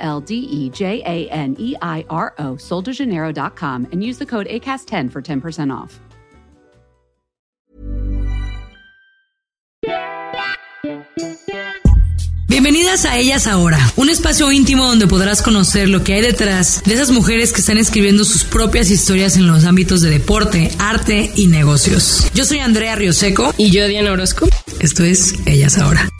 L D E J A N E I R O, soldejaneiro.com, and use the code ACAST10 for 10% off. Bienvenidas a Ellas Ahora, un espacio íntimo donde podrás conocer lo que hay detrás de esas mujeres que están escribiendo sus propias historias en los ámbitos de deporte, arte y negocios. Yo soy Andrea Rioseco y yo Diana Orozco. Esto es Ellas Ahora.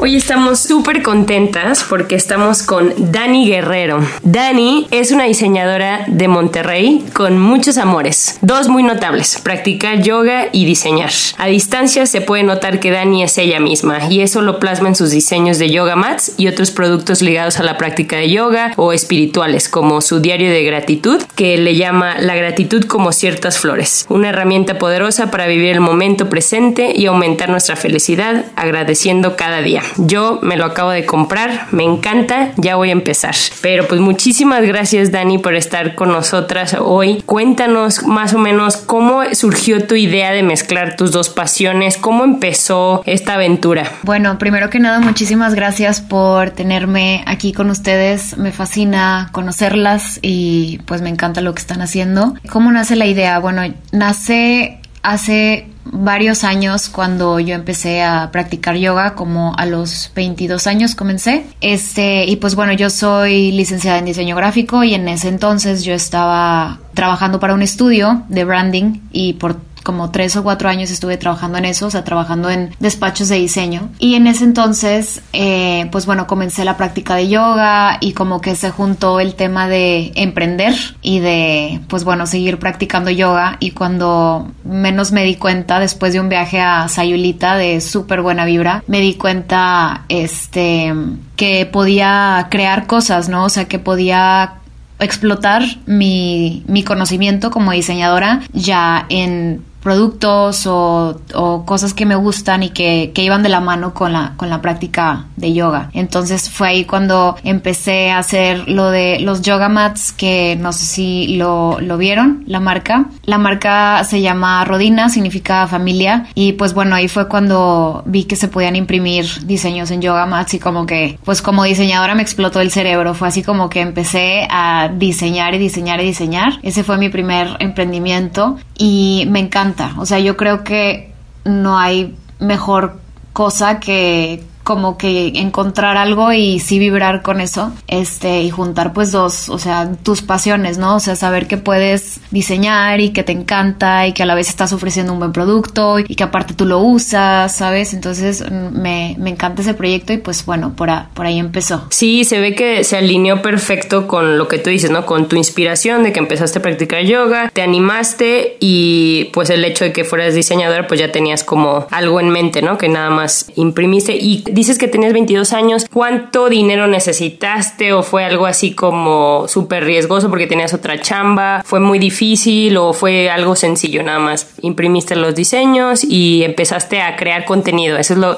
Hoy estamos súper contentas porque estamos con Dani Guerrero. Dani es una diseñadora de Monterrey con muchos amores, dos muy notables, practicar yoga y diseñar. A distancia se puede notar que Dani es ella misma y eso lo plasma en sus diseños de yoga mats y otros productos ligados a la práctica de yoga o espirituales como su diario de gratitud que le llama la gratitud como ciertas flores, una herramienta poderosa para vivir el momento presente y aumentar nuestra felicidad agradeciendo cada día. Yo me lo acabo de comprar, me encanta, ya voy a empezar. Pero pues muchísimas gracias Dani por estar con nosotras hoy. Cuéntanos más o menos cómo surgió tu idea de mezclar tus dos pasiones, cómo empezó esta aventura. Bueno, primero que nada, muchísimas gracias por tenerme aquí con ustedes. Me fascina conocerlas y pues me encanta lo que están haciendo. ¿Cómo nace la idea? Bueno, nace hace varios años cuando yo empecé a practicar yoga, como a los 22 años comencé. Este, y pues bueno, yo soy licenciada en diseño gráfico y en ese entonces yo estaba trabajando para un estudio de branding y por como tres o cuatro años estuve trabajando en eso, o sea, trabajando en despachos de diseño. Y en ese entonces, eh, pues bueno, comencé la práctica de yoga y como que se juntó el tema de emprender y de, pues bueno, seguir practicando yoga. Y cuando menos me di cuenta, después de un viaje a Sayulita de súper buena vibra, me di cuenta, este, que podía crear cosas, ¿no? O sea, que podía explotar mi, mi conocimiento como diseñadora ya en productos o, cosas que me gustan y que, iban de la mano con la, con la práctica de yoga. Entonces fue ahí cuando empecé a hacer lo de los yoga mats, que no sé si lo, lo vieron, la marca. La marca se llama Rodina, significa familia. Y pues bueno, ahí fue cuando vi que se podían imprimir diseños en yoga mats y como que, pues como diseñadora me explotó el cerebro. Fue así como que empecé a diseñar y diseñar y diseñar. Ese fue mi primer emprendimiento y me encanta. O sea, yo creo que no hay mejor cosa que como que encontrar algo y sí vibrar con eso, este, y juntar pues dos, o sea, tus pasiones, ¿no? O sea, saber que puedes diseñar y que te encanta y que a la vez estás ofreciendo un buen producto y que aparte tú lo usas, ¿sabes? Entonces me, me encanta ese proyecto y pues bueno, por, por ahí empezó. Sí, se ve que se alineó perfecto con lo que tú dices, ¿no? Con tu inspiración de que empezaste a practicar yoga, te animaste y pues el hecho de que fueras diseñador pues ya tenías como algo en mente, ¿no? Que nada más imprimiste y dices que tenías 22 años, ¿cuánto dinero necesitaste o fue algo así como súper riesgoso porque tenías otra chamba? ¿Fue muy difícil o fue algo sencillo nada más? Imprimiste los diseños y empezaste a crear contenido. Esa es lo,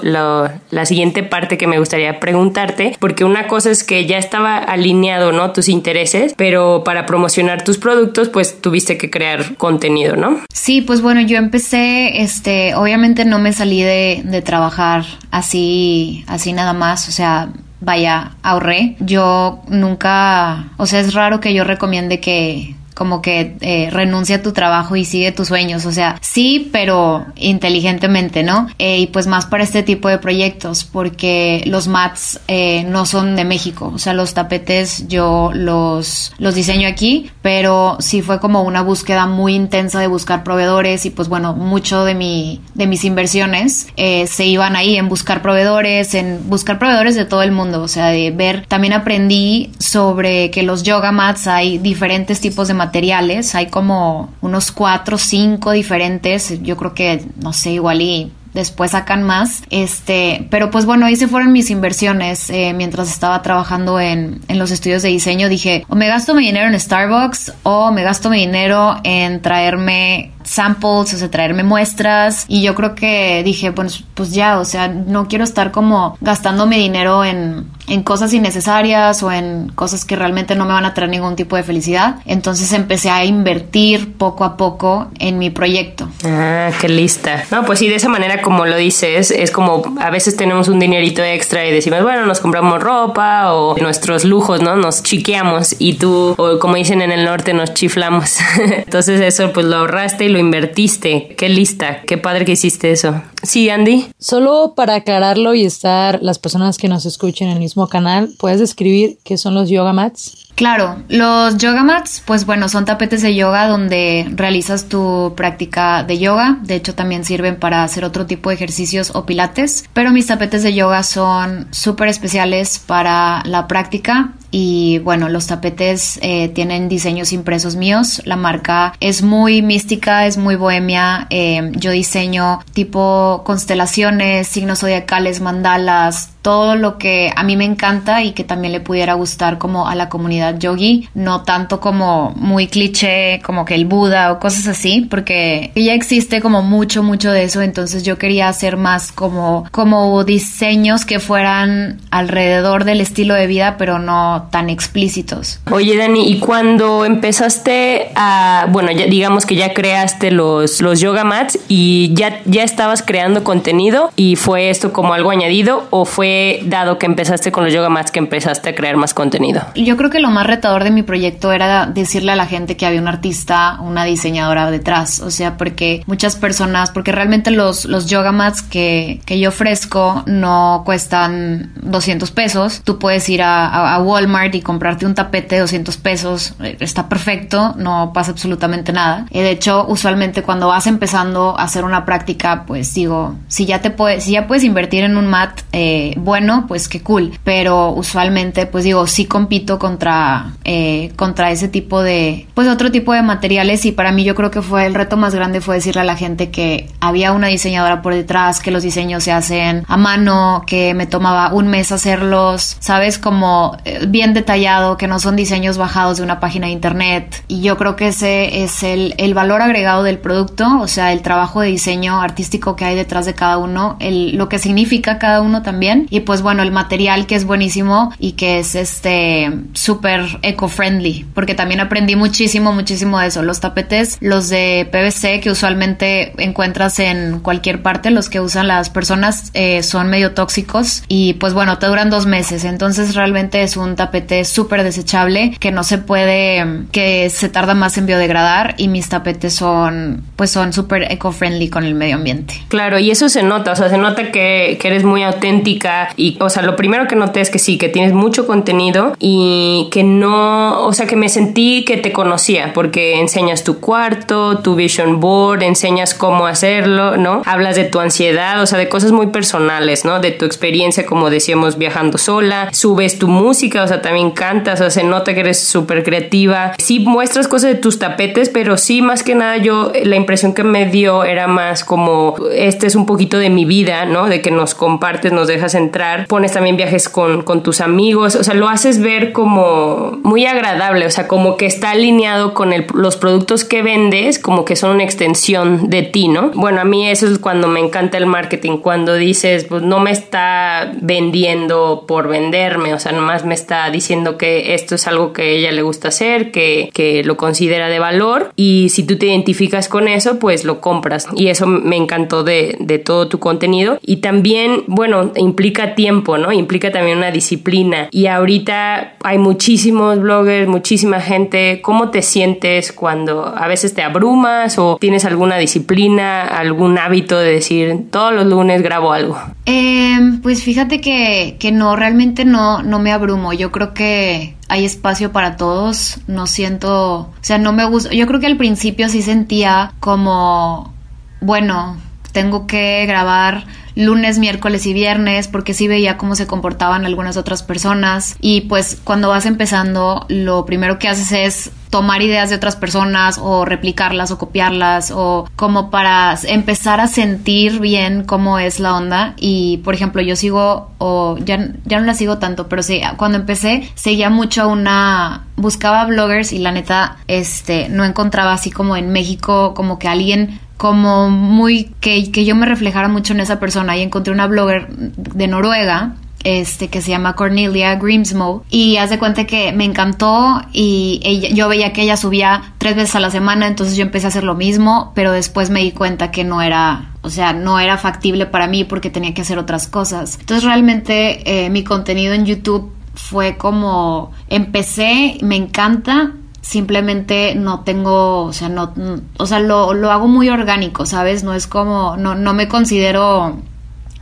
la siguiente parte que me gustaría preguntarte, porque una cosa es que ya estaba alineado, ¿no? Tus intereses, pero para promocionar tus productos, pues tuviste que crear contenido, ¿no? Sí, pues bueno, yo empecé, este, obviamente no me salí de, de trabajar así, así nada más, o sea, vaya, ahorré. Yo nunca, o sea, es raro que yo recomiende que como que eh, renuncia a tu trabajo y sigue tus sueños. O sea, sí, pero inteligentemente, ¿no? Eh, y pues más para este tipo de proyectos, porque los mats eh, no son de México. O sea, los tapetes yo los, los diseño aquí, pero sí fue como una búsqueda muy intensa de buscar proveedores y pues bueno, mucho de mi, de mis inversiones se iban ahí en buscar proveedores, en buscar proveedores de todo el mundo. O sea, de ver, también aprendí sobre que los yoga mats hay diferentes tipos de materiales materiales. Hay como unos cuatro cinco diferentes. Yo creo que, no sé, igual y después sacan más. Este, pero pues bueno, ahí se fueron mis inversiones eh, mientras estaba trabajando en, en los estudios de diseño. Dije, o me gasto mi dinero en Starbucks o me gasto mi dinero en traerme samples, o sea, traerme muestras. Y yo creo que dije, pues, pues ya, o sea, no quiero estar como gastando mi dinero en, en cosas innecesarias o en cosas que realmente no me van a traer ningún tipo de felicidad. Entonces empecé a invertir poco a poco en mi proyecto. Ah, qué lista. No, pues sí, de esa manera como lo dices, es como a veces tenemos un dinerito extra y decimos, bueno, nos compramos ropa o nuestros lujos, ¿no? Nos chiqueamos y tú, o como dicen en el norte, nos chiflamos. Entonces eso pues lo ahorraste y lo invertiste. Qué lista, qué padre que hiciste eso. Sí, Andy. Solo para aclararlo y estar las personas que nos escuchen en el mismo canal, ¿puedes describir qué son los yoga mats? Claro, los yoga mats, pues bueno, son tapetes de yoga donde realizas tu práctica de yoga. De hecho, también sirven para hacer otro tipo de ejercicios o pilates. Pero mis tapetes de yoga son súper especiales para la práctica y bueno, los tapetes eh, tienen diseños impresos míos. La marca es muy mística, es muy bohemia. Eh, yo diseño tipo constelaciones, signos zodiacales, mandalas, todo lo que a mí me encanta y que también le pudiera gustar como a la comunidad yogi, no tanto como muy cliché como que el Buda o cosas así, porque ya existe como mucho mucho de eso, entonces yo quería hacer más como como diseños que fueran alrededor del estilo de vida, pero no tan explícitos. Oye, Dani, ¿y cuando empezaste a, bueno, ya digamos que ya creaste los los yoga mats y ya ya estabas creando contenido y fue esto como algo añadido o fue dado que empezaste con los yoga mats que empezaste a crear más contenido? Yo creo que lo más retador de mi proyecto era decirle a la gente que había un artista, una diseñadora detrás, o sea, porque muchas personas, porque realmente los, los yoga mats que, que yo ofrezco no cuestan 200 pesos, tú puedes ir a, a, Walmart y comprarte un tapete de 200 pesos, eh, está perfecto, no pasa absolutamente nada. Eh, de hecho, usualmente cuando vas empezando a hacer una práctica, pues digo, si ya te puedes, si ya puedes invertir en un mat, eh, bueno, pues qué cool. Pero usualmente, pues digo, sí compito contra, eh, contra ese tipo de, pues otro tipo de materiales y para mí yo creo que fue el reto más grande fue decirle a la gente que había una diseñadora por detrás, que los diseños se hacen a mano, que me tomaba un mes hacerlos, sabes, como eh, bien detallado, que no son diseños bajados de una página de internet. Y yo creo que ese es el, el valor agregado del producto, o sea, el trabajo de diseño artístico que hay detrás de cada uno, el, lo que significa cada uno también y pues bueno, el material que es buenísimo y que es este súper eco-friendly, porque también aprendí muchísimo, muchísimo de eso. Los tapetes, los de PVC que usualmente encuentras en cualquier parte, los que usan las personas eh, son medio tóxicos y pues bueno, te duran dos meses, entonces realmente es un tapete súper desechable que no se puede, que se tarda más en biodegradar y mis tapetes son pues son súper eco-friendly con el medio ambiente. Claro, y eso se nota, o sea, se nota que, que eres muy auténtica y, o sea, lo primero que noté es que sí, que tienes mucho contenido y que no, o sea, que me sentí que te conocía porque enseñas tu cuarto, tu vision board, enseñas cómo hacerlo, ¿no? Hablas de tu ansiedad, o sea, de cosas muy personales, ¿no? De tu experiencia, como decíamos, viajando sola, subes tu música, o sea, también cantas, o sea, se nota que eres súper creativa. Sí muestras cosas de tus tapetes, pero sí, más que nada, yo, la impresión que me dio era más como, este es un poquito de mi vida, ¿no? De que nos compartes, nos dejas en pones también viajes con, con tus amigos, o sea, lo haces ver como muy agradable, o sea, como que está alineado con el, los productos que vendes, como que son una extensión de ti, ¿no? Bueno, a mí eso es cuando me encanta el marketing, cuando dices, pues no me está vendiendo por venderme, o sea, nomás me está diciendo que esto es algo que ella le gusta hacer, que, que lo considera de valor y si tú te identificas con eso, pues lo compras y eso me encantó de, de todo tu contenido y también, bueno, implica tiempo, ¿no? Implica también una disciplina. Y ahorita hay muchísimos bloggers, muchísima gente. ¿Cómo te sientes cuando a veces te abrumas o tienes alguna disciplina, algún hábito de decir todos los lunes grabo algo? Em, pues fíjate que, que no, realmente no, no me abrumo. Yo creo que hay espacio para todos. No siento, o sea, no me gusta. Yo creo que al principio sí sentía como, bueno, tengo que grabar lunes, miércoles y viernes porque sí veía cómo se comportaban algunas otras personas y pues cuando vas empezando lo primero que haces es tomar ideas de otras personas o replicarlas o copiarlas o como para empezar a sentir bien cómo es la onda. Y por ejemplo yo sigo o ya, ya no la sigo tanto pero sí cuando empecé seguía mucho una buscaba bloggers y la neta este no encontraba así como en México como que alguien como muy que, que yo me reflejara mucho en esa persona. Y encontré una blogger de Noruega este que se llama Cornelia Grimsmo y haz de cuenta que me encantó y ella, yo veía que ella subía tres veces a la semana entonces yo empecé a hacer lo mismo pero después me di cuenta que no era o sea no era factible para mí porque tenía que hacer otras cosas entonces realmente eh, mi contenido en YouTube fue como empecé me encanta simplemente no tengo, o sea, no, o sea, lo, lo hago muy orgánico, ¿sabes? No es como, no, no me considero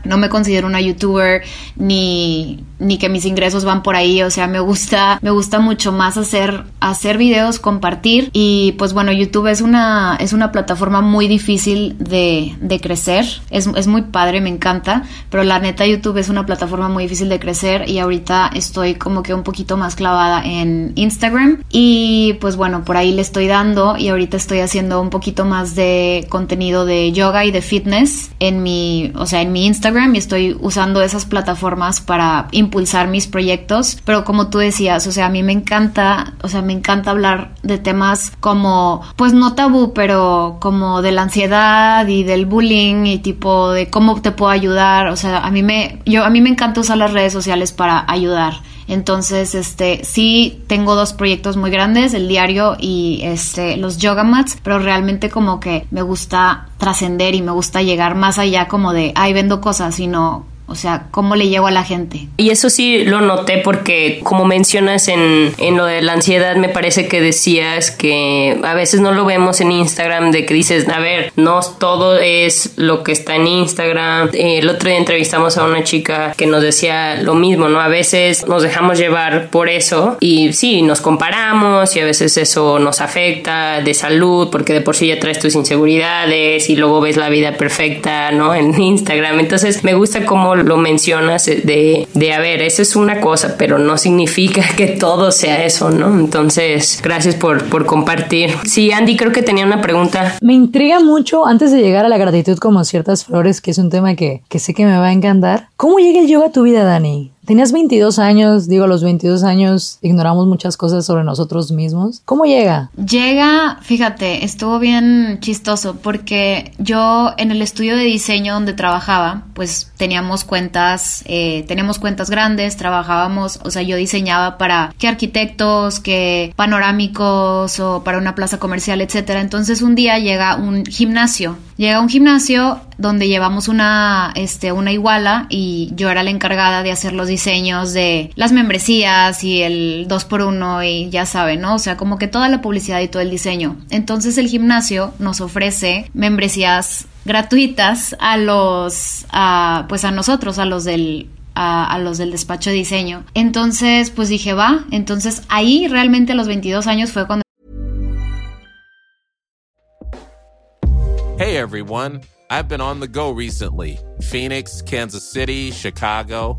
no me considero una youtuber ni, ni que mis ingresos van por ahí, o sea, me gusta, me gusta mucho más hacer, hacer videos, compartir y pues bueno, YouTube es una, es una plataforma muy difícil de, de crecer, es, es muy padre, me encanta, pero la neta YouTube es una plataforma muy difícil de crecer y ahorita estoy como que un poquito más clavada en Instagram y pues bueno, por ahí le estoy dando y ahorita estoy haciendo un poquito más de contenido de yoga y de fitness en mi, o sea, en mi Instagram y estoy usando esas plataformas para impulsar mis proyectos, pero como tú decías, o sea, a mí me encanta, o sea, me encanta hablar de temas como, pues no tabú, pero como de la ansiedad y del bullying y tipo de cómo te puedo ayudar, o sea, a mí me, yo, a mí me encanta usar las redes sociales para ayudar. Entonces, este, sí tengo dos proyectos muy grandes, el diario y este, los yoga mats, pero realmente como que me gusta trascender y me gusta llegar más allá como de, ay, vendo cosas, sino o sea, ¿cómo le llego a la gente? Y eso sí lo noté porque, como mencionas en, en, lo de la ansiedad, me parece que decías que a veces no lo vemos en Instagram, de que dices, a ver, no todo es lo que está en Instagram. El otro día entrevistamos a una chica que nos decía lo mismo, ¿no? A veces nos dejamos llevar por eso y sí, nos comparamos y a veces eso nos afecta de salud porque de por sí ya traes tus inseguridades y luego ves la vida perfecta, ¿no? En Instagram. Entonces, me gusta como lo mencionas de, de, a ver, esa es una cosa, pero no significa que todo sea eso, ¿no? Entonces, gracias por, por compartir. Sí, Andy, creo que tenía una pregunta. Me intriga mucho, antes de llegar a la gratitud como ciertas flores, que es un tema que, que sé que me va a encantar. ¿Cómo llega el yoga a tu vida, Dani? Tenías 22 años, digo, a los 22 años ignoramos muchas cosas sobre nosotros mismos. ¿Cómo llega? Llega, fíjate, estuvo bien chistoso porque yo en el estudio de diseño donde trabajaba, pues teníamos cuentas, eh, teníamos cuentas grandes, trabajábamos, o sea, yo diseñaba para qué arquitectos, qué panorámicos o para una plaza comercial, etcétera. Entonces un día llega un gimnasio, llega un gimnasio donde llevamos una, este, una iguala y yo era la encargada de hacer los diseños de las membresías y el 2x1 y ya saben, ¿no? O sea, como que toda la publicidad y todo el diseño. Entonces el gimnasio nos ofrece membresías gratuitas a los, a, pues a nosotros, a los del a, a, los del despacho de diseño. Entonces, pues dije, va. Entonces ahí realmente a los 22 años fue cuando... Hey everyone. I've been on the go recently Phoenix, Kansas City, Chicago.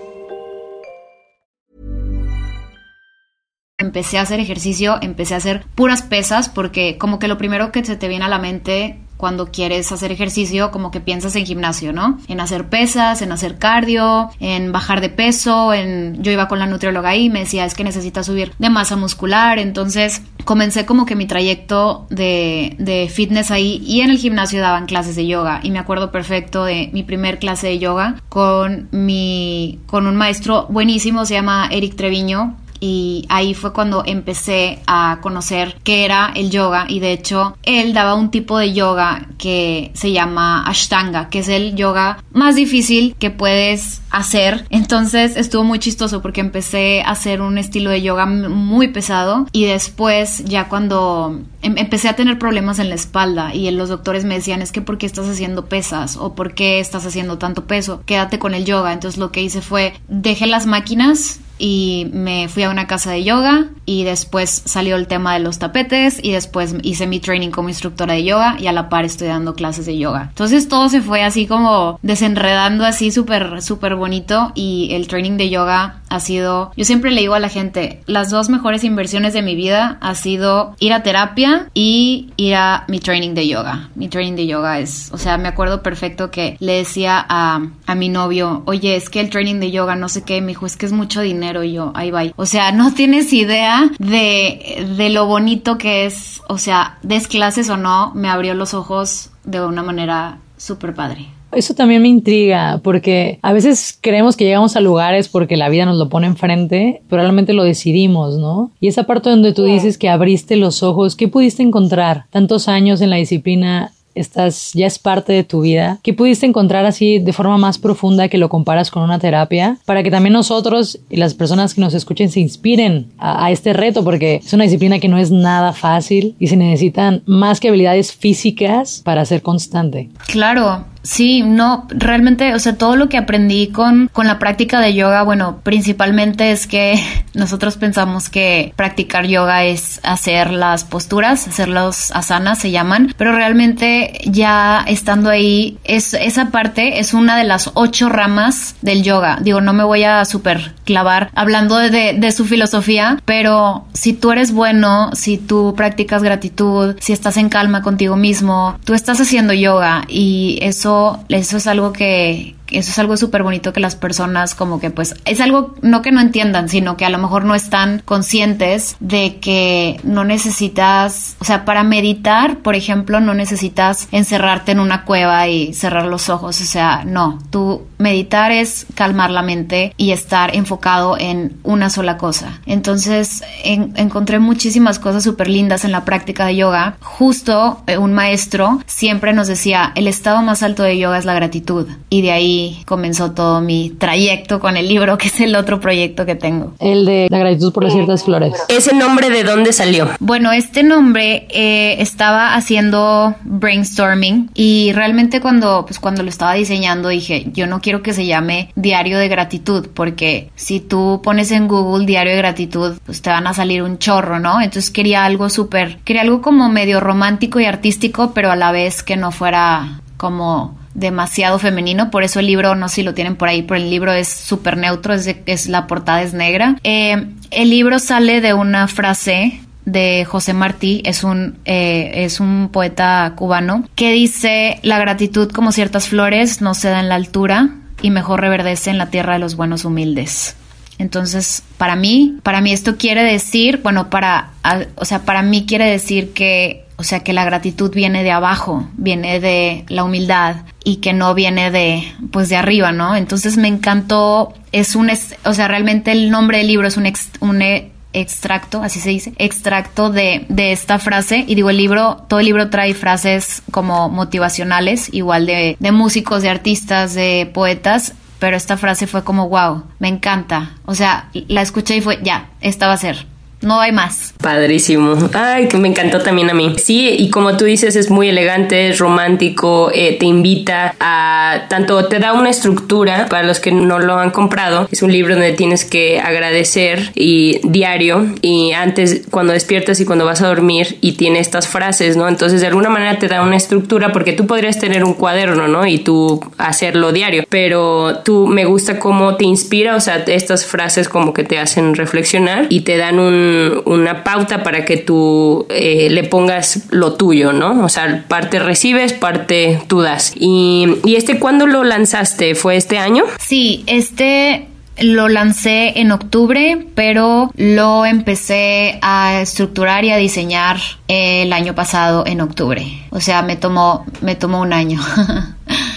Empecé a hacer ejercicio, empecé a hacer puras pesas porque como que lo primero que se te viene a la mente cuando quieres hacer ejercicio, como que piensas en gimnasio, ¿no? En hacer pesas, en hacer cardio, en bajar de peso, en yo iba con la nutrióloga y me decía, es que necesitas subir de masa muscular, entonces comencé como que mi trayecto de, de fitness ahí y en el gimnasio daban clases de yoga y me acuerdo perfecto de mi primer clase de yoga con mi con un maestro buenísimo, se llama Eric Treviño y ahí fue cuando empecé a conocer qué era el yoga y de hecho él daba un tipo de yoga que se llama Ashtanga, que es el yoga más difícil que puedes hacer. Entonces estuvo muy chistoso porque empecé a hacer un estilo de yoga muy pesado y después ya cuando em, empecé a tener problemas en la espalda y los doctores me decían es que por qué estás haciendo pesas o por qué estás haciendo tanto peso, quédate con el yoga. Entonces lo que hice fue dejé las máquinas y me fui a una casa de yoga y después salió el tema de los tapetes y después hice mi training como instructora de yoga y a la par estoy dando clases de yoga. Entonces todo se fue así como desenredando así súper, súper bonito y el training de yoga ha sido, yo siempre le digo a la gente, las dos mejores inversiones de mi vida ha sido ir a terapia y ir a mi training de yoga. Mi training de yoga es, o sea, me acuerdo perfecto que le decía a, a mi novio, oye, es que el training de yoga no sé qué, me dijo, es que es mucho dinero y yo, ahí va. O sea, no tienes idea de, de lo bonito que es, o sea, des clases o no, me abrió los ojos de una manera súper padre. Eso también me intriga porque a veces creemos que llegamos a lugares porque la vida nos lo pone enfrente, pero realmente lo decidimos, ¿no? Y esa parte donde tú dices que abriste los ojos, ¿qué pudiste encontrar? Tantos años en la disciplina estás, ya es parte de tu vida, ¿qué pudiste encontrar así de forma más profunda que lo comparas con una terapia? Para que también nosotros y las personas que nos escuchen se inspiren a, a, este reto, porque es una disciplina que no es nada fácil y se necesitan más que habilidades físicas para ser constante. Claro, Sí, no, realmente, o sea, todo lo que aprendí con, con la práctica de yoga, bueno, principalmente es que nosotros pensamos que practicar yoga es hacer las posturas, hacer los asanas, se llaman, pero realmente ya estando ahí, es, esa parte es una de las ocho ramas del yoga. Digo, no me voy a super clavar hablando de, de su filosofía, pero si tú eres bueno, si tú practicas gratitud, si estás en calma contigo mismo, tú estás haciendo yoga y eso eso, es algo que, eso es algo súper bonito que las personas como que pues es algo no que no entiendan, sino que a lo mejor no están conscientes de que no necesitas, o sea, para meditar, por ejemplo, no necesitas encerrarte en una cueva y cerrar los ojos, o sea, no, tú meditar es calmar la mente y estar enfocado en una sola cosa. Entonces encontré muchísimas cosas súper lindas en la práctica de yoga. Justo eh, un maestro siempre nos decía, el estado más alto de yoga es la gratitud. Y de ahí comenzó todo mi trayecto con el libro, que es el otro proyecto que tengo. El de la gratitud por las ciertas flores. ¿Ese nombre de dónde salió? Bueno, este nombre eh, estaba haciendo brainstorming y realmente cuando, pues cuando lo estaba diseñando dije, yo no quiero que se llame diario de gratitud, porque si tú pones en Google diario de gratitud, pues te van a salir un chorro, ¿no? Entonces quería algo súper, quería algo como medio romántico y artístico, pero a la vez que no fuera como demasiado femenino, por eso el libro, no sé si lo tienen por ahí, pero el libro es súper neutro, es, es, la portada es negra. Eh, el libro sale de una frase de José Martí, es un, eh, es un poeta cubano, que dice, la gratitud como ciertas flores no se da en la altura y mejor reverdece en la tierra de los buenos humildes. Entonces, para mí, para mí esto quiere decir, bueno, para, o sea, para mí quiere decir que o sea que la gratitud viene de abajo, viene de la humildad y que no viene de pues de arriba, ¿no? Entonces me encantó, es un, o sea, realmente el nombre del libro es un, un e, extracto, así se dice, extracto de, de, esta frase. Y digo, el libro, todo el libro trae frases como motivacionales, igual de, de músicos, de artistas, de poetas. Pero esta frase fue como, wow, me encanta. O sea, la escuché y fue, ya, esta va a ser no hay más. Padrísimo. Ay, que me encantó también a mí. Sí, y como tú dices, es muy elegante, es romántico, eh, te invita a tanto, te da una estructura para los que no lo han comprado. Es un libro donde tienes que agradecer y diario y antes cuando despiertas y cuando vas a dormir y tiene estas frases, ¿no? Entonces de alguna manera te da una estructura porque tú podrías tener un cuaderno, ¿no? Y tú hacerlo diario, pero tú me gusta cómo te inspira, o sea, estas frases como que te hacen reflexionar y te dan un una pauta para que tú eh, le pongas lo tuyo, ¿no? O sea, parte recibes, parte tú das. Y, y este, ¿cuándo lo lanzaste? ¿Fue este año? Sí, este lo lancé en octubre, pero lo empecé a estructurar y a diseñar el año pasado en octubre. O sea, me tomó, me tomó un año.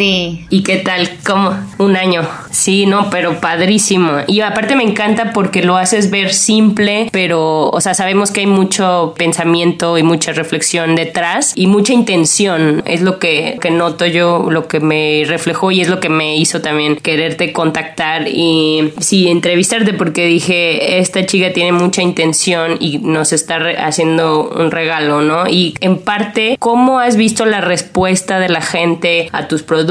Sí. ¿Y qué tal? ¿Cómo? Un año. Sí, no, pero padrísimo. Y aparte me encanta porque lo haces ver simple, pero, o sea, sabemos que hay mucho pensamiento y mucha reflexión detrás y mucha intención. Es lo que, que noto yo, lo que me reflejó y es lo que me hizo también quererte contactar y sí, entrevistarte porque dije, esta chica tiene mucha intención y nos está haciendo un regalo, ¿no? Y en parte, ¿cómo has visto la respuesta de la gente a tus productos,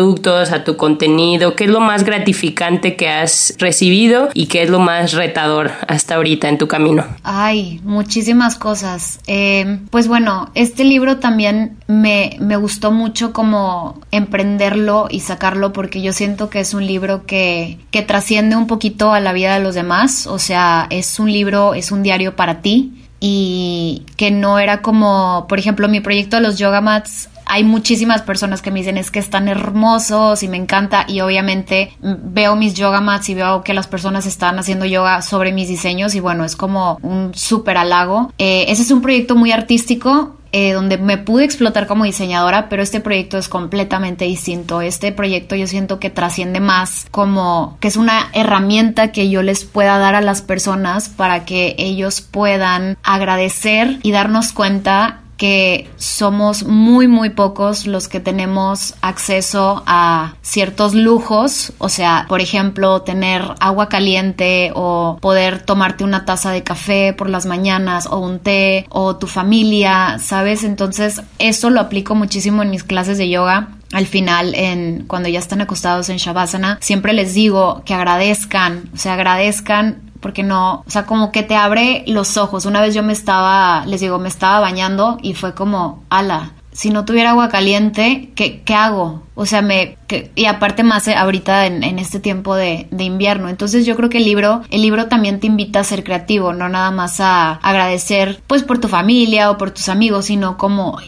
a tu contenido? ¿Qué es lo más gratificante que has recibido y qué es lo más retador hasta ahorita en tu camino? Ay, muchísimas cosas. Eh, pues bueno, este libro también me, me gustó mucho como emprenderlo y sacarlo porque yo siento que es un libro que, que trasciende un poquito a la vida de los demás. O sea, es un libro, es un diario para ti y que no era como, por ejemplo, mi proyecto de los yoga mats. Hay muchísimas personas que me dicen es que están hermosos y me encanta y obviamente veo mis yoga mats y veo que las personas están haciendo yoga sobre mis diseños y bueno, es como un súper halago. Eh, ese es un proyecto muy artístico, eh, donde me pude explotar como diseñadora, pero este proyecto es completamente distinto. Este proyecto yo siento que trasciende más como que es una herramienta que yo les pueda dar a las personas para que ellos puedan agradecer y darnos cuenta que somos muy muy pocos los que tenemos acceso a ciertos lujos, o sea, por ejemplo, tener agua caliente o poder tomarte una taza de café por las mañanas o un té o tu familia, ¿sabes? Entonces, eso lo aplico muchísimo en mis clases de yoga al final, en, cuando ya están acostados en Shavasana, siempre les digo que agradezcan, o sea, agradezcan porque no, o sea, como que te abre los ojos. Una vez yo me estaba, les digo, me estaba bañando y fue como, ala, si no tuviera agua caliente, ¿qué, qué hago? O sea, me... y aparte más eh, ahorita en, este tiempo de, invierno. Entonces yo creo que el libro, el libro también te invita a ser creativo, no nada más a agradecer pues por tu familia o por tus amigos, sino como,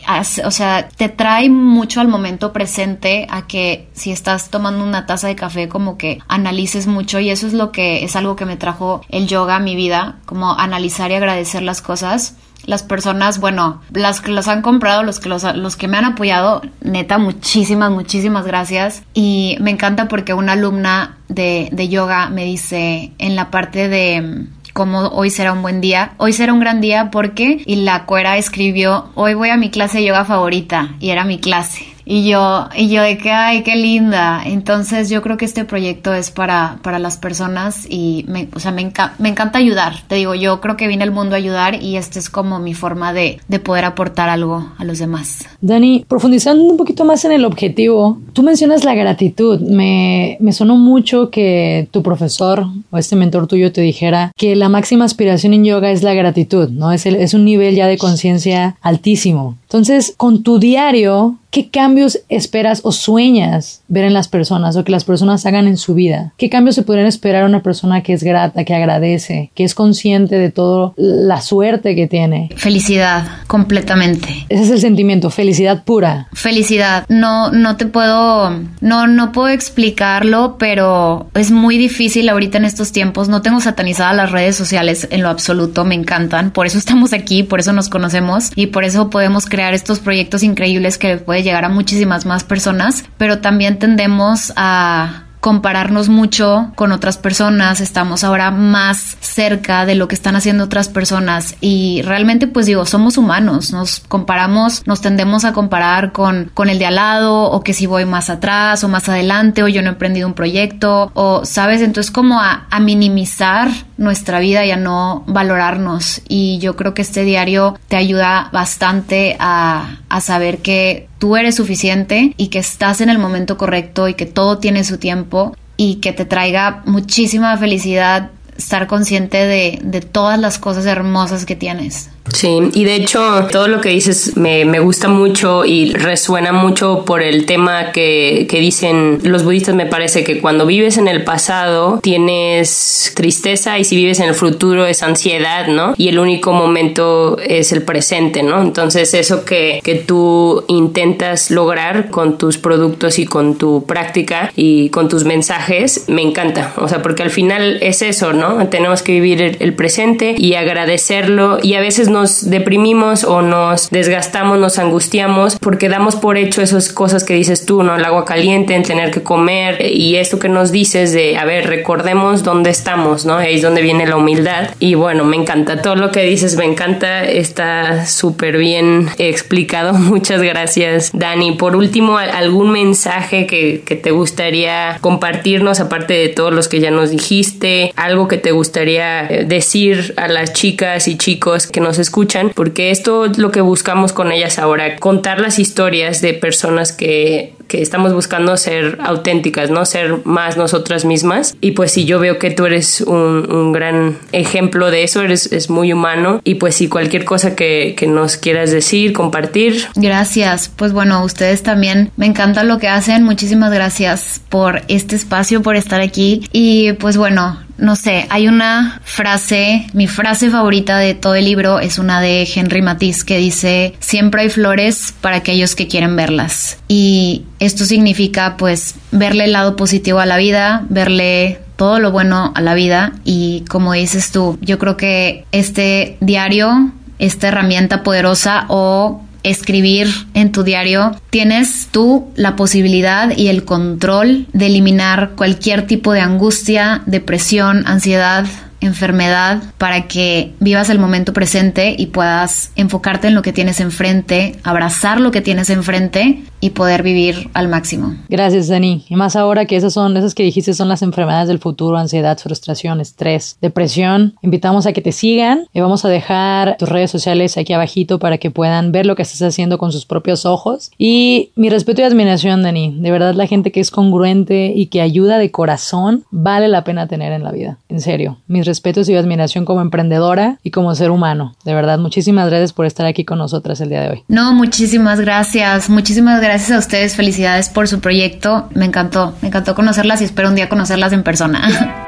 o sea, te trae mucho al momento presente a que si estás tomando una taza de café como que analices mucho y eso es lo que es algo que me trajo el yoga a mi vida, como analizar y agradecer las cosas las personas, bueno, las que los han comprado, los que los, los que me han apoyado, neta, muchísimas, muchísimas gracias. Y me encanta porque una alumna de, de yoga me dice en la parte de mm, cómo hoy será un buen día. Hoy será un gran día porque y la cuera escribió, hoy voy a mi clase de yoga favorita y era mi clase. Y yo, y yo de que, ay, qué linda. Entonces yo creo que este proyecto es para, para las personas y me, o sea, me, me encanta ayudar. Te digo, yo creo que vine al mundo a ayudar y esta es como mi forma de, de poder aportar algo a los demás. Dani, profundizando un poquito más en el objetivo, tú mencionas la gratitud. Me, me sonó mucho que tu profesor o este mentor tuyo te dijera que la máxima aspiración en yoga es la gratitud, ¿no? Es, el, es un nivel ya de conciencia altísimo. Entonces, con tu diario, ¿Qué cambios esperas o sueñas ver en las personas o que las personas hagan en su vida? ¿Qué cambios se podrían esperar a una persona que es grata, que agradece, que es consciente de toda la suerte que tiene? Felicidad, completamente. Ese es el sentimiento, felicidad pura. Felicidad. No, no te puedo, no, no puedo explicarlo, pero es muy difícil ahorita en estos tiempos. No tengo satanizadas las redes sociales en lo absoluto, me encantan. Por eso estamos aquí, por eso nos conocemos y por eso podemos crear estos proyectos increíbles que pueden llegar a muchísimas más personas, pero también tendemos a compararnos mucho con otras personas, estamos ahora más cerca de lo que están haciendo otras personas y realmente pues digo, somos humanos, nos comparamos, nos tendemos a comparar con, con el de al lado o que si voy más atrás o más adelante o yo no he emprendido un proyecto o sabes, entonces como a, minimizar nuestra vida y a no valorarnos y yo creo que este diario te ayuda bastante a, a saber que tú eres suficiente y que estás en el momento correcto y que todo tiene su tiempo y que te traiga muchísima felicidad estar consciente de, de todas las cosas hermosas que tienes. Sí, y de hecho todo lo que dices me, me, gusta mucho y resuena mucho por el tema que, que, dicen los budistas me parece que cuando vives en el pasado tienes tristeza y si vives en el futuro es ansiedad, ¿no? Y el único momento es el presente, ¿no? Entonces eso que, que tú intentas lograr con tus productos y con tu práctica y con tus mensajes me encanta, o sea, porque al final es eso, ¿no? Tenemos que vivir el, el presente y agradecerlo y a veces no nos deprimimos o nos desgastamos, nos angustiamos porque damos por hecho esas cosas que dices tú, ¿no? El agua caliente, en tener que comer y esto que nos dices de, a ver, recordemos dónde estamos, ¿no? Ahí es donde viene la humildad y bueno, me encanta todo lo que dices, me encanta, está súper bien explicado. Muchas gracias, Dani. Por último, algún mensaje que, que te gustaría compartirnos, aparte de todos los que ya nos dijiste, algo que te gustaría eh, decir a las chicas y chicos que nos escuchan, porque esto es lo que buscamos con ellas ahora, contar las historias de personas que que estamos buscando ser auténticas, ¿no? Ser más nosotras mismas. Y pues sí, yo veo que tú eres un, gran ejemplo de eso, eres es muy humano. Y pues sí, cualquier cosa que, que nos quieras decir, compartir. Gracias. Pues bueno, ustedes también me encanta lo que hacen. Muchísimas gracias por este espacio, por estar aquí. Y pues bueno, no sé, hay una frase, mi frase favorita de todo el libro es una de Henry Matisse que dice, siempre hay flores para aquellos que quieren verlas. Y esto significa pues verle el lado positivo a la vida, verle todo lo bueno a la vida y como dices tú, yo creo que este diario, esta herramienta poderosa o escribir en tu diario, tienes tú la posibilidad y el control de eliminar cualquier tipo de angustia, depresión, ansiedad, enfermedad para que vivas el momento presente y puedas enfocarte en lo que tienes enfrente, abrazar lo que tienes enfrente y poder vivir al máximo. Gracias, Dani. Y más ahora que esas son, esas que dijiste son las enfermedades del futuro, ansiedad, frustración, estrés, depresión. Invitamos a que te sigan y vamos a dejar tus redes sociales aquí abajito para que puedan ver lo que estás haciendo con sus propios ojos. Y mi respeto y admiración, Dani. De verdad, la gente que es congruente y que ayuda de corazón vale la pena tener en la vida. En serio. Mis respetos y admiración como emprendedora y como ser humano. De verdad, muchísimas gracias por estar aquí con nosotras el día de hoy. No, muchísimas gracias. Muchísimas gracias a ustedes. Felicidades por su proyecto. Me encantó. Me encantó conocerlas y espero un día conocerlas en persona.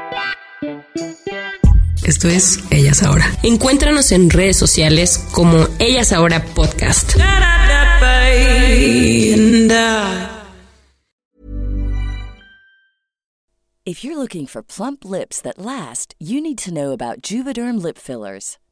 Esto es Ellas Ahora. Encuéntranos en redes sociales como Ellas Ahora Podcast. If you're looking for plump lips that last, you need to know about Juvederm lip fillers.